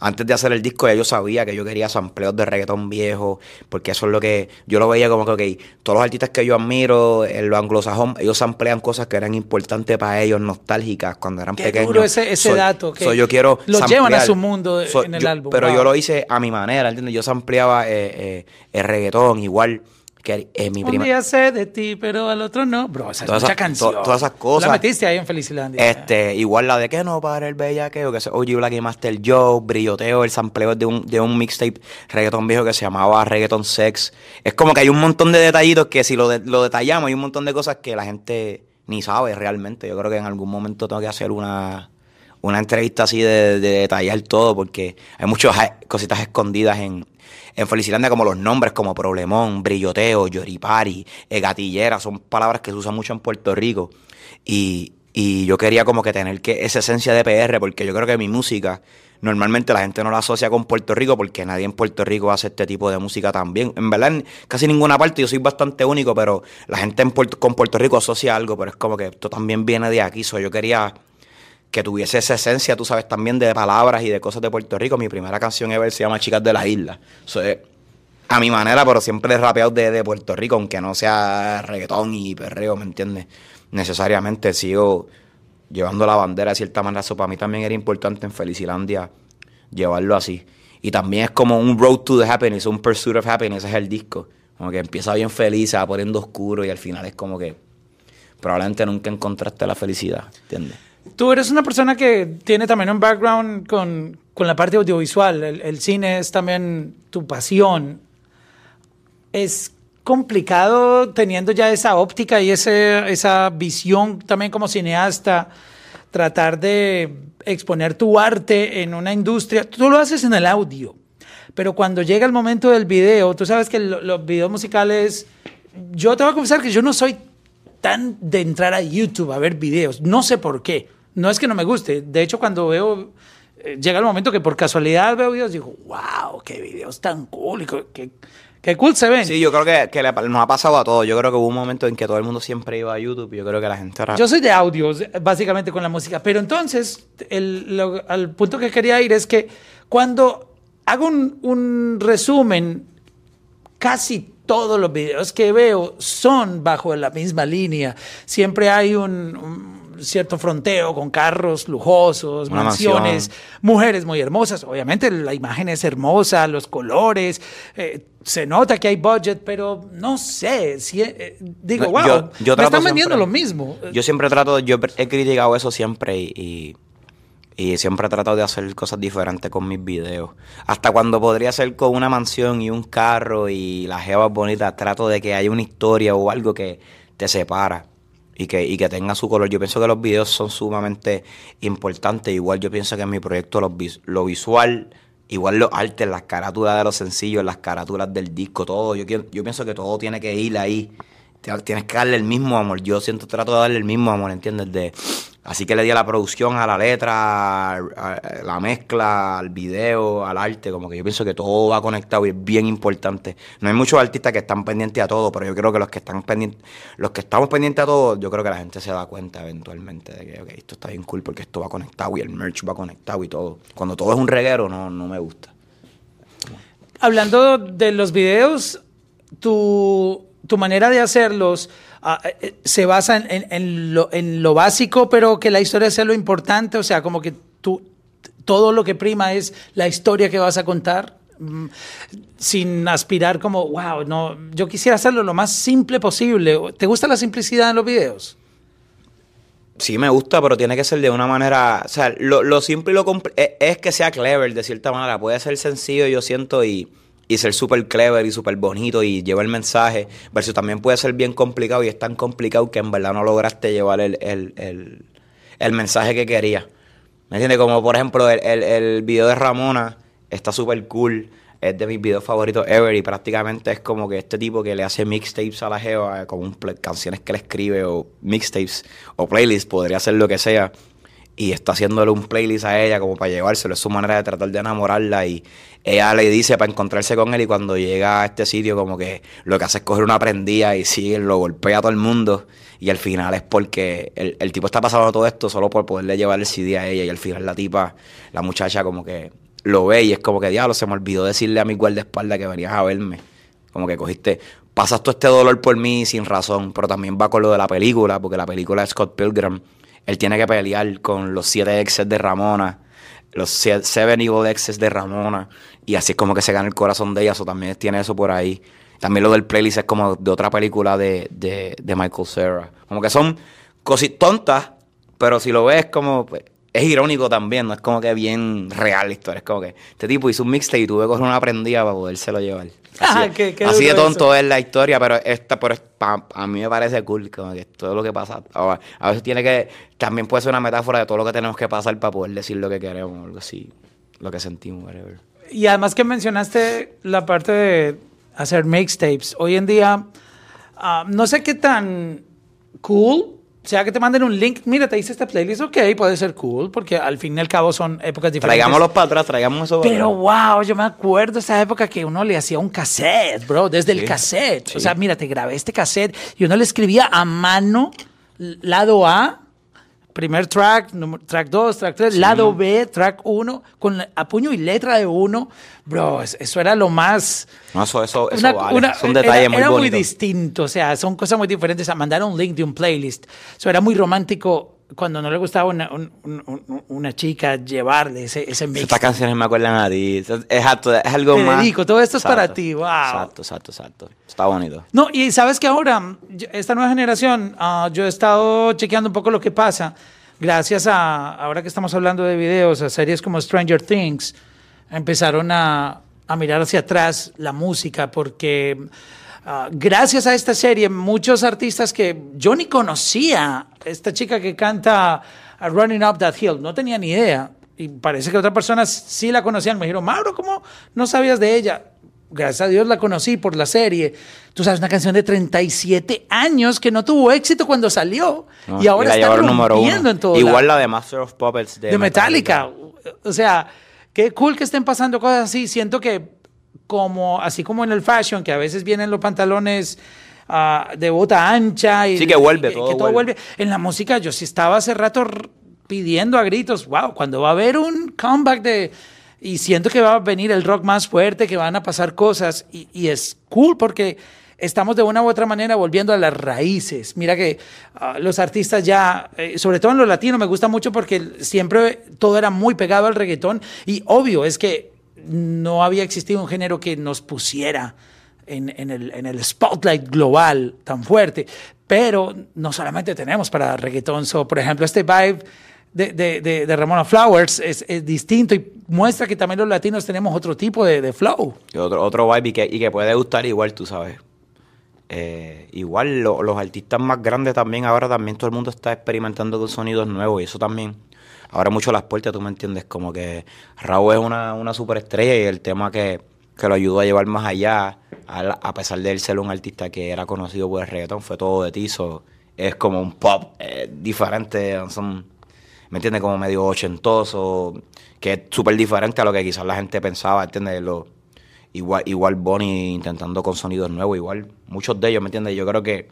antes de hacer el disco ya yo sabía que yo quería sampleos de reggaetón viejo, porque eso es lo que yo lo veía como que, ok, todos los artistas que yo admiro, en lo anglosajón, ellos samplean cosas que eran importantes para ellos, nostálgicas, cuando eran Qué pequeños. duro ese- ese Soy- dato, que soy yo quiero los llevan a su mundo Soy- en el yo- álbum, Pero wow. yo lo hice a mi manera, ¿entiendes? Yo sampleaba eh, eh, el reggaetón igual que eh, mi Un prima... día sé de ti, pero al otro no. Bro, esa es mucha canción. to- todas esas cosas. La metiste ahí en Felicilandia. Este, igual la de que no para el bellaqueo, que es OG Black y Master Joe, Brilloteo, el sampleo de un, de un mixtape reggaeton viejo que se llamaba Reggaeton Sex. Es como que hay un montón de detallitos que si lo, de- lo detallamos, hay un montón de cosas que la gente ni sabe realmente. Yo creo que en algún momento tengo que hacer una, una entrevista así de, de detallar todo, porque hay muchas cositas escondidas en, en Felicilandia, como los nombres, como problemón, brilloteo, yoripari, eh, gatillera, son palabras que se usan mucho en Puerto Rico. Y, y yo quería como que tener que esa esencia de PR, porque yo creo que mi música, normalmente la gente no la asocia con Puerto Rico, porque nadie en Puerto Rico hace este tipo de música también. En verdad, casi ninguna parte yo soy bastante único, pero la gente en Puerto- con Puerto Rico asocia algo, pero es como que esto también viene de aquí. So, yo quería que tuviese esa esencia, tú sabes, también de palabras y de cosas de Puerto Rico. Mi primera canción ever se llama Chicas de la Isla. So, a mi manera, pero siempre he rapeado de, de Puerto Rico, aunque no sea reggaetón y perreo, ¿me entiendes? Necesariamente sigo llevando la bandera de cierta manera. Eso para mí también era importante en Felicilandia llevarlo así. Y también es como un road to the happiness, un pursuit of happiness, es el disco. Como que empieza bien feliz, se va poniendo oscuro y al final es como que probablemente nunca encontraste la felicidad, ¿entiendes? Tú eres una persona que tiene también un background con, con la parte audiovisual. El, cine es también tu pasión. Es complicado teniendo ya esa óptica y ese, esa visión también como cineasta, tratar de exponer tu arte en una industria. Tú lo haces en el audio, pero cuando llega el momento del video, tú sabes que lo- los videos musicales, yo te voy a confesar que yo no soy tan de entrar a YouTube a ver videos, no sé por qué. No es que no me guste, de hecho cuando veo, eh, llega el momento que por casualidad veo videos, digo, wow, qué videos tan cool, qué, qué cool se ven. Sí, yo creo que, que le- nos ha pasado a todos. Yo creo que hubo un momento en que todo el mundo siempre iba a YouTube y yo creo que la gente ahora... Yo soy de audios, básicamente con la música. Pero entonces, el- lo- al punto que quería ir es que cuando hago un, un resumen, casi todos los videos que veo son bajo la misma línea. Siempre hay un, un cierto fronteo con carros lujosos, Una mansiones, mansión. mujeres muy hermosas. Obviamente la imagen es hermosa, los colores, eh, se nota que hay budget, pero no sé, si, eh, digo, No, wow, yo- yo me están vendiendo siempre- lo mismo. Yo siempre trato, yo he criticado eso siempre y, y, y siempre he tratado de hacer cosas diferentes con mis videos. Hasta cuando podría ser con una mansión y un carro y las jevas bonitas, trato de que haya una historia o algo que te separa y que, y que tenga su color. Yo pienso que los videos son sumamente importantes. Igual yo pienso que en mi proyecto vis- lo visual, igual los artes, las carátulas de los sencillos, las carátulas del disco, todo. Yo, yo pienso que todo tiene que ir ahí tienes que darle el mismo amor. Yo siento, trato de darle el mismo amor, ¿entiendes? De, así que le di a la producción, a la letra, a, la mezcla, al video, al arte. Como que yo pienso que todo va conectado y es bien importante. No hay muchos artistas que están pendientes a todo, pero yo creo que los que están pendientes, los que estamos pendientes a todo, yo creo que la gente se da cuenta eventualmente de que esto está bien cool porque esto va conectado y el merch va conectado y todo. Cuando todo es un reguero, no, no me gusta. Hablando de los videos, tu tu manera de hacerlos ah, eh, eh, se basa en, lo, básico, pero que la historia sea lo importante, o sea, como que tú, todo lo que prima es la historia que vas a contar, mm, sin aspirar como, wow, no, yo quisiera hacerlo lo más simple posible. ¿Te gusta la simplicidad en los videos? Sí, me gusta, pero tiene que ser de una manera. O sea, lo, simple y lo es, es que sea clever de cierta manera. Puede ser sencillo, yo siento, y y ser súper clever y súper bonito y llevar el mensaje, versus también puede ser bien complicado y es tan complicado que en verdad no lograste llevar el, el, el, mensaje que querías. ¿Me entiendes? Como por ejemplo el, video de Ramona está súper cool, es de mis videos favoritos ever y prácticamente es como que este tipo que le hace mixtapes a la Geo, como canciones que le escribe o mixtapes o playlists, podría ser lo que sea y está haciéndole un playlist a ella como para llevárselo. Es su manera de tratar de enamorarla y ella le dice para encontrarse con él y cuando llega a este sitio como que lo que hace es coger una prendida y sigue, lo golpea a todo el mundo y al final es porque el, tipo está pasando todo esto solo por poderle llevar el CD a ella y al final la tipa, la muchacha como que lo ve y es como que diablo, se me olvidó decirle a mi guardaespaldas que venías a verme. Como que cogiste, pasas todo este dolor por mí sin razón, pero también va con lo de la película, porque la película de Scott Pilgrim él tiene que pelear con los siete exes de Ramona, los seven evil exes de Ramona, y así es como que se gana el corazón de ella, o también tiene eso por ahí. También lo del playlist es como de otra película de, de, de Michael Cera. Como que son cositas tontas, pero si lo ves como... Pues, es irónico también, no es como que bien real la historia. Es como que este tipo hizo un mixtape y tuve que coger una prendida para podérselo llevar. Ah, así, de tonto es la historia, pero esta pero a mí me parece cool, como que todo lo que pasa. A veces tiene que, también puede ser una metáfora de todo lo que tenemos que pasar para poder decir lo que queremos, algo así, lo que sentimos, whatever. Y además que mencionaste la parte de hacer mixtapes. Hoy en día, ah, no sé qué tan cool sea, que te manden un link, mira, te hice esta playlist, ok, puede ser cool, porque al fin y al cabo son épocas diferentes. Traigámoslos para atrás, traigamos eso. Pero wow, yo me acuerdo esa época que uno le hacía un cassette, bro, desde el cassette. O sea, mira, te grabé este cassette y uno le escribía a mano, lado A, primer track, track 2, track 3, lado B, track 1, con a puño y letra de uno. Bro, eso era lo más... No, eso, eso, eso vale. es un detalle muy era muy distinto, o sea, son cosas muy diferentes. A mandar un link de un playlist. Eso era muy romántico cuando no le gustaba una, una chica llevarle ese, ese mix. Estas canciones me acuerdan a ti. Es, es algo Te más. Dedico, todo esto es para ti. Wow. Exacto, exacto, exacto. Está bonito. No, y sabes que ahora, esta nueva generación, uh, yo he estado chequeando un poco lo que pasa. Gracias a, ahora que estamos hablando de videos, a series como Stranger Things, empezaron a, a mirar hacia atrás la música porque Ah, gracias a esta serie, muchos artistas que yo ni conocía, esta chica que canta Running Up That Hill, no tenía ni idea. Y parece que otras personas sí la conocían. Me dijeron, Mauro, ¿cómo no sabías de ella? Gracias a Dios la conocí por la serie. Tú sabes, una canción de 37 años que no tuvo éxito cuando salió. y ahora está rompiendo en todo. Igual la de Master of Puppets de, Metallica. O sea, qué cool que estén pasando cosas así. Siento que como, así como en el fashion, que a veces vienen los pantalones ah, de bota ancha. Y, sí, que vuelve, todo, vuelve. En la música yo sí estaba hace rato pidiendo a gritos, wow, cuando va a haber un comeback de... Y siento que va a venir el rock más fuerte, que van a pasar cosas. Y, es cool porque estamos de una u otra manera volviendo a las raíces. Mira que ah, los artistas ya, eh, sobre todo en lo latino, me gusta mucho porque siempre todo era muy pegado al reggaetón. Y obvio, es que no había existido un género que nos pusiera en, el, spotlight global tan fuerte. Pero no solamente tenemos para reggaetón, por ejemplo, este vibe de, Ramona Flowers es, distinto y muestra que también los latinos tenemos otro tipo de, flow. otro, otro vibe y que, puede gustar igual, tú sabes. Eh, igual los artistas más grandes también, ahora también todo el mundo está experimentando con sonidos nuevos y eso también ahora mucho las puertas, tú me entiendes, como que Raúl es una, una superestrella y el tema que, que lo ayudó a llevar más allá, a, pesar de él ser un artista que era conocido por el reggaetón, fue todo de tizo, es como un pop eh, diferente, son, ¿me entiendes? Como medio ochentoso, que es súper diferente a lo que quizás la gente pensaba, ¿entiendes? Lo, igual, igual Bonnie intentando con sonidos nuevos, igual muchos de ellos, ¿me entiendes? Yo creo que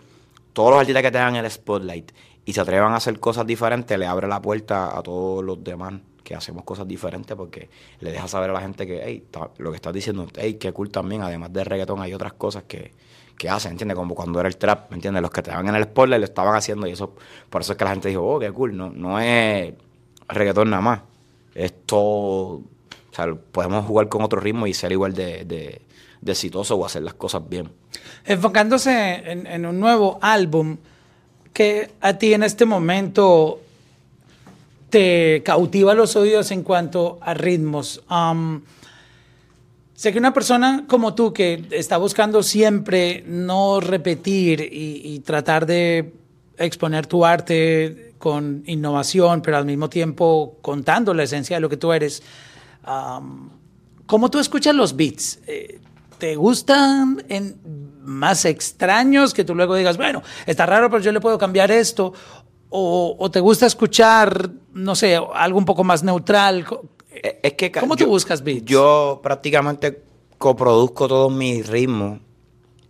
todos los artistas que tengan el spotlight y se atrevan a hacer cosas diferentes, le abre la puerta a todos los demás que hacemos cosas diferentes porque le deja saber a la gente que, hey, lo que estás diciendo, hey, qué cool también, además de reggaetón hay otras cosas que, que hacen, ¿entiendes? Como cuando era el trap, ¿me entiendes? Los que estaban en el spoiler lo estaban haciendo y eso, por eso es que la gente dijo, oh, qué cool, no, no es reggaetón nada más, es todo, o sea, podemos jugar con otro ritmo y ser igual de, de, exitoso o hacer las cosas bien. Enfocándose en, un nuevo álbum, que a ti en este momento te cautiva los oídos en cuanto a ritmos. sé que una persona como tú que está buscando siempre no repetir y, tratar de exponer tu arte con innovación, pero al mismo tiempo contando la esencia de lo que tú eres, ¿cómo tú escuchas los beats? Eh, ¿Te gustan en más extraños que tú luego digas, bueno, está raro, pero yo le puedo cambiar esto? o, te gusta escuchar, no sé, algo un poco más neutral? Eh, es que ¿Cómo tú buscas beats? Yo prácticamente coproduzco todos mis ritmos.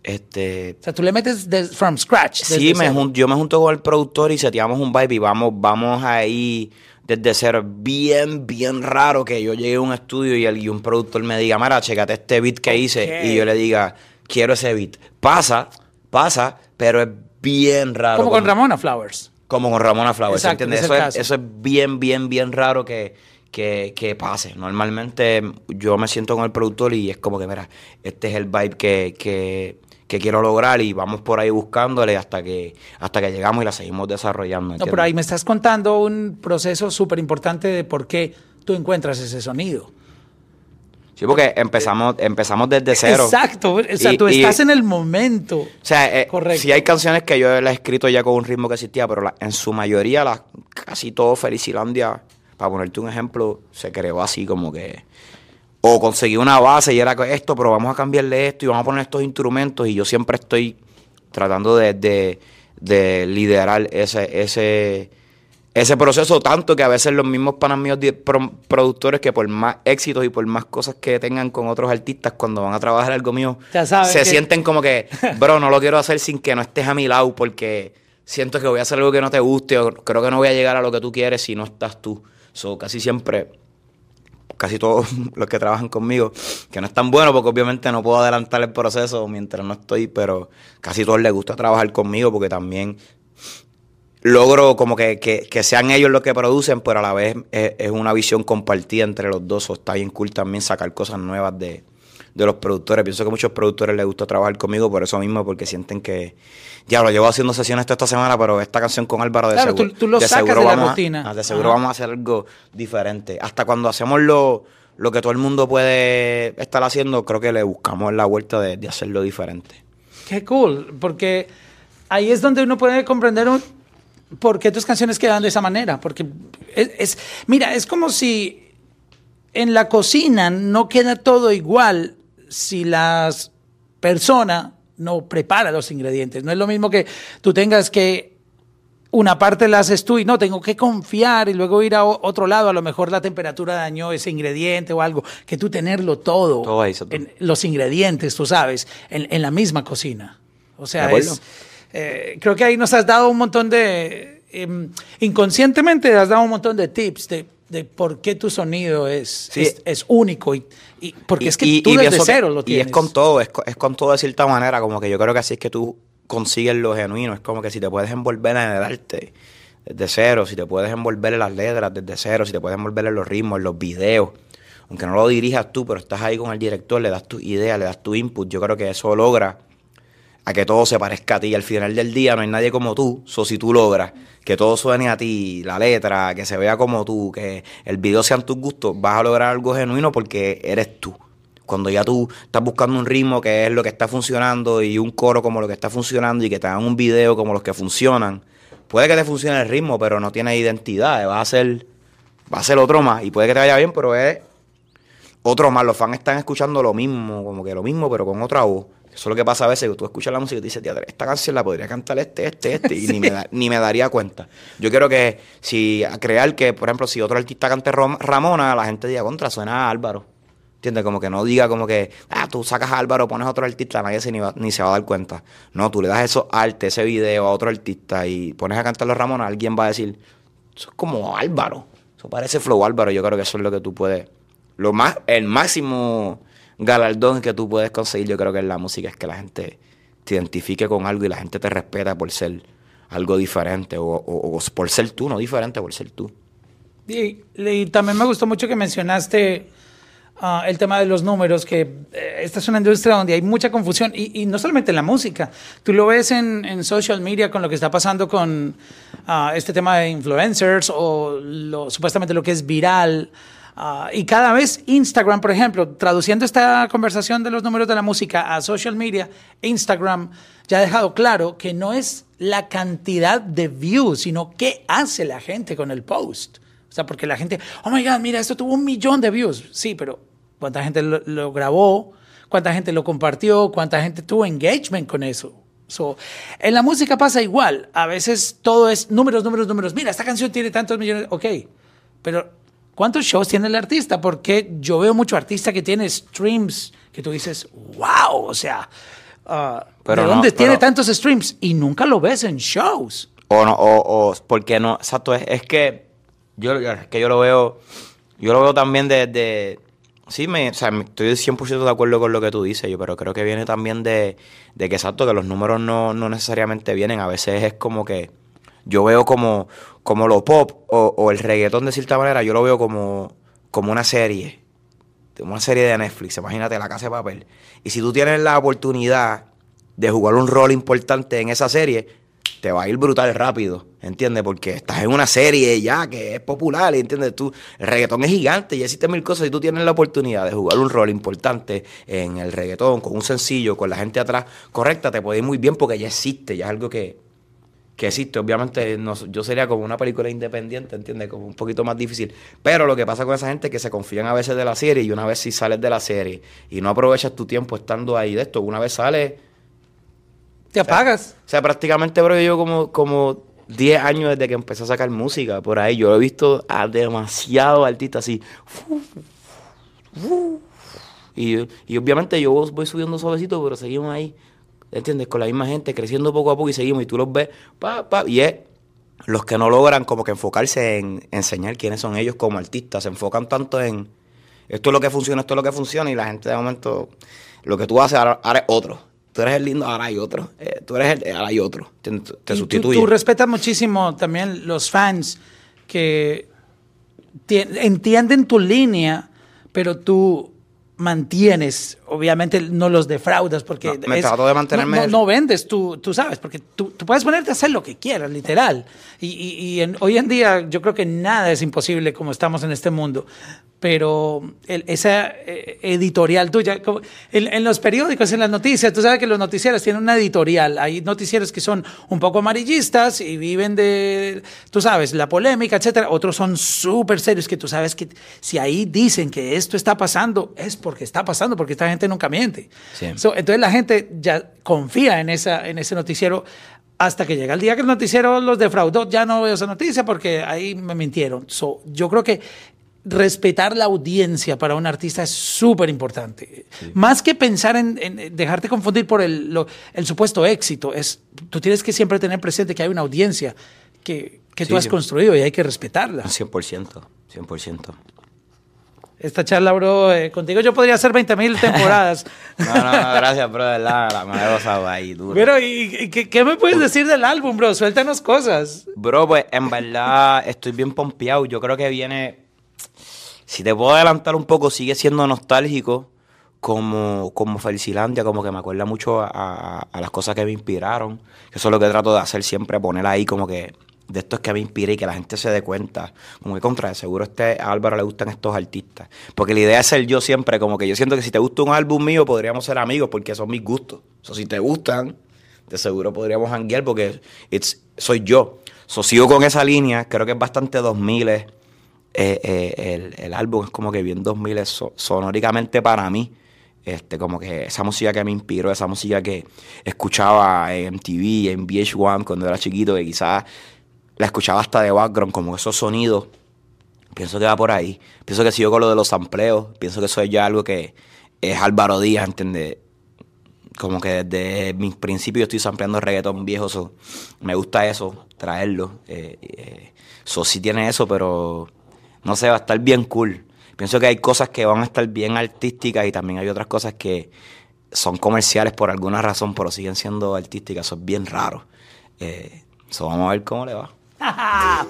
Este, o sea, tú le metes de, from scratch. Sí, me yo me junto con el productor y seteamos un vibe y vamos, vamos ahí desde cero. Bien, bien raro que yo llegue a un estudio y, el, y un productor me diga, Mara, checate este beat que hice. Y yo le diga, quiero ese beat. Pasa, pasa, pero es bien raro. Como, con Ramona Flowers. Como con Ramona Flowers, ¿entiendes? Eso es, eso es, bien, bien, bien raro que, que, pase. Normalmente yo me siento con el productor y es como que, mira, este es el vibe que, que, quiero lograr y vamos por ahí buscándole hasta que, hasta que llegamos y la seguimos desarrollando. No, pero ahí me estás contando un proceso súper importante de por qué tú encuentras ese sonido. Sí, porque empezamos, empezamos desde cero. Exacto, o sea, tú estás en el momento. O sea, eh, Correcto. sí hay canciones que yo las he escrito ya con un ritmo que existía, pero en su mayoría, la, casi todo Felicilandia, para ponerte un ejemplo, se creó así como que... O conseguí una base y era esto, pero vamos a cambiarle esto y vamos a poner estos instrumentos y yo siempre estoy tratando de, de, de liderar ese... ese ese proceso tanto que a veces los mismos panas míos productores que por más éxitos y por más cosas que tengan con otros artistas cuando van a trabajar algo mío se sienten como que bro no lo quiero hacer sin que no estés a mi lado porque siento que voy a hacer algo que no te guste o creo que no voy a llegar a lo que tú quieres si no estás tú so, casi siempre casi todos los que trabajan conmigo que no es tan bueno porque obviamente no puedo adelantar el proceso mientras no estoy pero casi todos les gusta trabajar conmigo porque también logro como que, que, sean ellos los que producen, pero a la vez es, una visión compartida entre los dos. O está bien cool también sacar cosas nuevas de, los productores. Pienso que a muchos productores les gusta trabajar conmigo por eso mismo, porque sienten que ya lo llevo haciendo sesiones toda esta semana, pero esta canción con Álvaro de seguro, tú, lo sacas de, la rutina. de seguro vamos a hacer algo diferente. Hasta cuando hacemos lo, lo que todo el mundo puede estar haciendo, creo que le buscamos la vuelta de, de hacerlo diferente. Qué cool, porque ahí es donde uno puede comprender un, ¿por qué tus canciones quedan de esa manera? Porque es, mira, es como si en la cocina no queda todo igual si la persona no prepara los ingredientes. No es lo mismo que tú tengas que una parte la haces tú y no, tengo que confiar y luego ir a otro lado, a lo mejor la temperatura dañó ese ingrediente o algo, que tú tenerlo todo, todo en los ingredientes, tú sabes, en, la misma cocina. O sea, es, eh, creo que ahí nos has dado un montón de, em, inconscientemente has dado un montón de tips de, de por qué tu sonido es, es, único y, y, porque es que tú desde cero lo tienes. Y es con todo, es, es con todo de cierta manera, como que yo creo que así es que tú consigues lo genuino, es como que si te puedes envolver en el arte desde cero, si te puedes envolver en las letras desde cero, si te puedes envolver en los ritmos, en los videos, aunque no lo dirijas tú, pero estás ahí con el director, le das tu idea, le das tu input, yo creo que eso logra a que todo se parezca a ti. Y al final del día no hay nadie como tú. So, si tú logras que todo suene a ti, la letra, que se vea como tú, que el video sean tus gustos, vas a lograr algo genuino porque eres tú. Cuando ya tú estás buscando un ritmo que es lo que está funcionando y un coro como lo que está funcionando y que te hagan un video como los que funcionan, puede que te funcione el ritmo, pero no tiene identidad. Va a ser, va a ser otro más y puede que te vaya bien, pero es otro más, los fans están escuchando lo mismo, como que lo mismo, pero con otra voz. Eso es lo que pasa a veces, que tú escuchas la música y te dices, "Teatro, esta canción la podría cantar este, este, este, y ni, me da- ni me daría cuenta. Yo quiero que, si, a crear que, por ejemplo, si otro artista cante Rom- Ramona, la gente diga, contra, suena a Álvaro. ¿Entiendes? Como que no diga como que, ah, tú sacas a Álvaro, pones a otro artista, nadie se, ni, va- ni se va a dar cuenta. No, tú le das eso arte, ese video a otro artista y pones a cantar los Ramona, alguien va a decir, eso es como Álvaro. Eso parece Flow Álvaro. Yo creo que eso es lo que tú puedes. Lo más, el máximo galardón que tú puedes conseguir, yo creo que en la música es que la gente te identifique con algo y la gente te respeta por ser algo diferente o, por ser tú, no diferente, por ser tú. Y, también me gustó mucho que mencionaste ah, el tema de los números, que eh, esta es una industria donde hay mucha confusión, y, no solamente en la música, tú lo ves en, social media con lo que está pasando con ah, este tema de influencers o supuestamente lo que es viral. Ah, y cada vez Instagram, por ejemplo, traduciendo esta conversación de los números de la música a social media, Instagram ya ha dejado claro que no es la cantidad de views, sino qué hace la gente con el post. O sea, porque la gente, oh my God, mira, esto tuvo un millón de views. Sí, pero ¿cuánta gente lo, lo grabó? ¿Cuánta gente lo compartió? ¿Cuánta gente tuvo engagement con eso? So, en la música pasa igual. A veces todo es números, números, números. Mira, esta canción tiene tantos millones. Ok, pero ¿cuántos shows tiene el artista? Porque yo veo mucho artista que tiene streams que tú dices, wow, o sea, ah, Pero ¿de no, dónde tiene pero- tantos streams? Y nunca lo ves en shows. O no, o, o porque no, exacto, es, es que yo es que yo lo veo, yo lo veo también de, de- sí me, o sea, estoy 100% de acuerdo con lo que tú dices, yo, pero creo que viene también de, de que exacto, que los números no, no necesariamente vienen, a veces es como que yo veo como, como lo pop o, o el reggaetón de cierta manera, yo lo veo como, como una serie, una serie de Netflix, imagínate La Casa de Papel. Y si tú tienes la oportunidad de jugar un rol importante en esa serie, te va a ir brutal rápido, ¿entiendes? Porque estás en una serie ya que es popular, ¿entiendes? Tú, el reggaetón es gigante y existen mil cosas y tú tienes la oportunidad de jugar un rol importante en el reggaetón, con un sencillo, con la gente atrás correcta, te puede ir muy bien porque ya existe, ya es algo que, que existe. Obviamente no- yo sería como una película independiente, ¿entiendes? Como un poquito más difícil. Pero lo que pasa con esa gente es que se confían a veces de la serie y una vez si sales de la serie y no aprovechas tu tiempo estando ahí de esto, una vez sales... Te apagas. O sea, prácticamente, bro, yo como, como 10 años desde que empecé a sacar música por ahí. Yo he visto a demasiados artistas así. Y, y obviamente yo voy subiendo suavecito, pero seguimos ahí, ¿entiendes? Con la misma gente, creciendo poco a poco y seguimos. Y tú los ves, pa, pa, y es los que no logran como que enfocarse en enseñar quiénes son ellos como artistas. Se enfocan tanto en esto es lo que funciona, esto es lo que funciona, y la gente de momento, lo que tú haces ahora, ahora es otro. Tú eres el lindo, ahora hay otro. Eh, tú eres el, ahora hay otro. Te, te tú- sustituye. Tú, respetas muchísimo también los fans que ti- entienden tu línea, pero tú mantienes, obviamente no los defraudas porque No, me trato de mantenerme- no, no- no vendes, tú, tú sabes, porque tú, tú puedes ponerte a hacer lo que quieras, literal. Y, y- y en- hoy en día yo creo que nada es imposible como estamos en este mundo. Pero el- esa eh, editorial tuya, como- en, en los periódicos, en las noticias, tú sabes que los noticieros tienen una editorial. Hay noticieros que son un poco amarillistas y viven de, tú sabes, la polémica, etcétera. Otros son súper serios que tú sabes que si ahí dicen que esto está pasando, es porque está pasando, porque esta gente nunca miente. Sí. So, entonces la gente ya confía en, esa, en ese noticiero hasta que llega el día que el noticiero los defraudó. Ya no veo esa noticia porque ahí me mintieron. So, yo creo que respetar la audiencia para un artista es súper importante. Más que pensar en, en dejarte confundir por el, lo- el supuesto éxito, es, tú tienes que siempre tener presente que hay una audiencia que, que tú has sí. construido y hay que respetarla. 100%, 100%. Esta charla, bro, eh, contigo yo podría hacer 20 mil temporadas. No, no, no, gracias, bro, de verdad, la me he ahí, duro. Pero, ¿y, y qué, qué me puedes decir del álbum, bro? Suéltanos cosas. Bro, pues en verdad estoy bien pompeado. Yo creo que viene. Si te puedo adelantar un poco, sigue siendo nostálgico como, como Felicilandia, como que me acuerda mucho a, a- las cosas que me inspiraron. Eso es lo que trato de hacer siempre, poner ahí como que de esto es que me inspira y que la gente se dé cuenta. Como que contra, de seguro este, a Álvaro le gustan estos artistas. Porque la idea es ser yo siempre, como que yo siento que si te gusta un álbum mío, podríamos ser amigos porque son mis gustos. O si te gustan, de seguro podríamos hanguear porque soy yo. So, sigo con esa línea, creo que es bastante 2000. Eh, eh, el, álbum es como que bien 2000 sonóricamente para mí. Este, como que esa música que me inspiró, esa música que escuchaba en MTV, en VH1 cuando era chiquito, que quizás la escuchaba hasta de background, como esos sonidos. Pienso que va por ahí. Pienso que sigo con lo de los sampleos. Pienso que eso es ya algo que es Álvaro Díaz, ¿entiendes? Como que desde mis principios estoy sampleando reggaetón viejo. me gusta eso, traerlo. Eh, eh, so, sí tiene eso, pero no sé, va a estar bien cool. Pienso que hay cosas que van a estar bien artísticas y también hay otras cosas que son comerciales por alguna razón, pero siguen siendo artísticas. Eso es bien raro. Eh, vamos a ver cómo le va.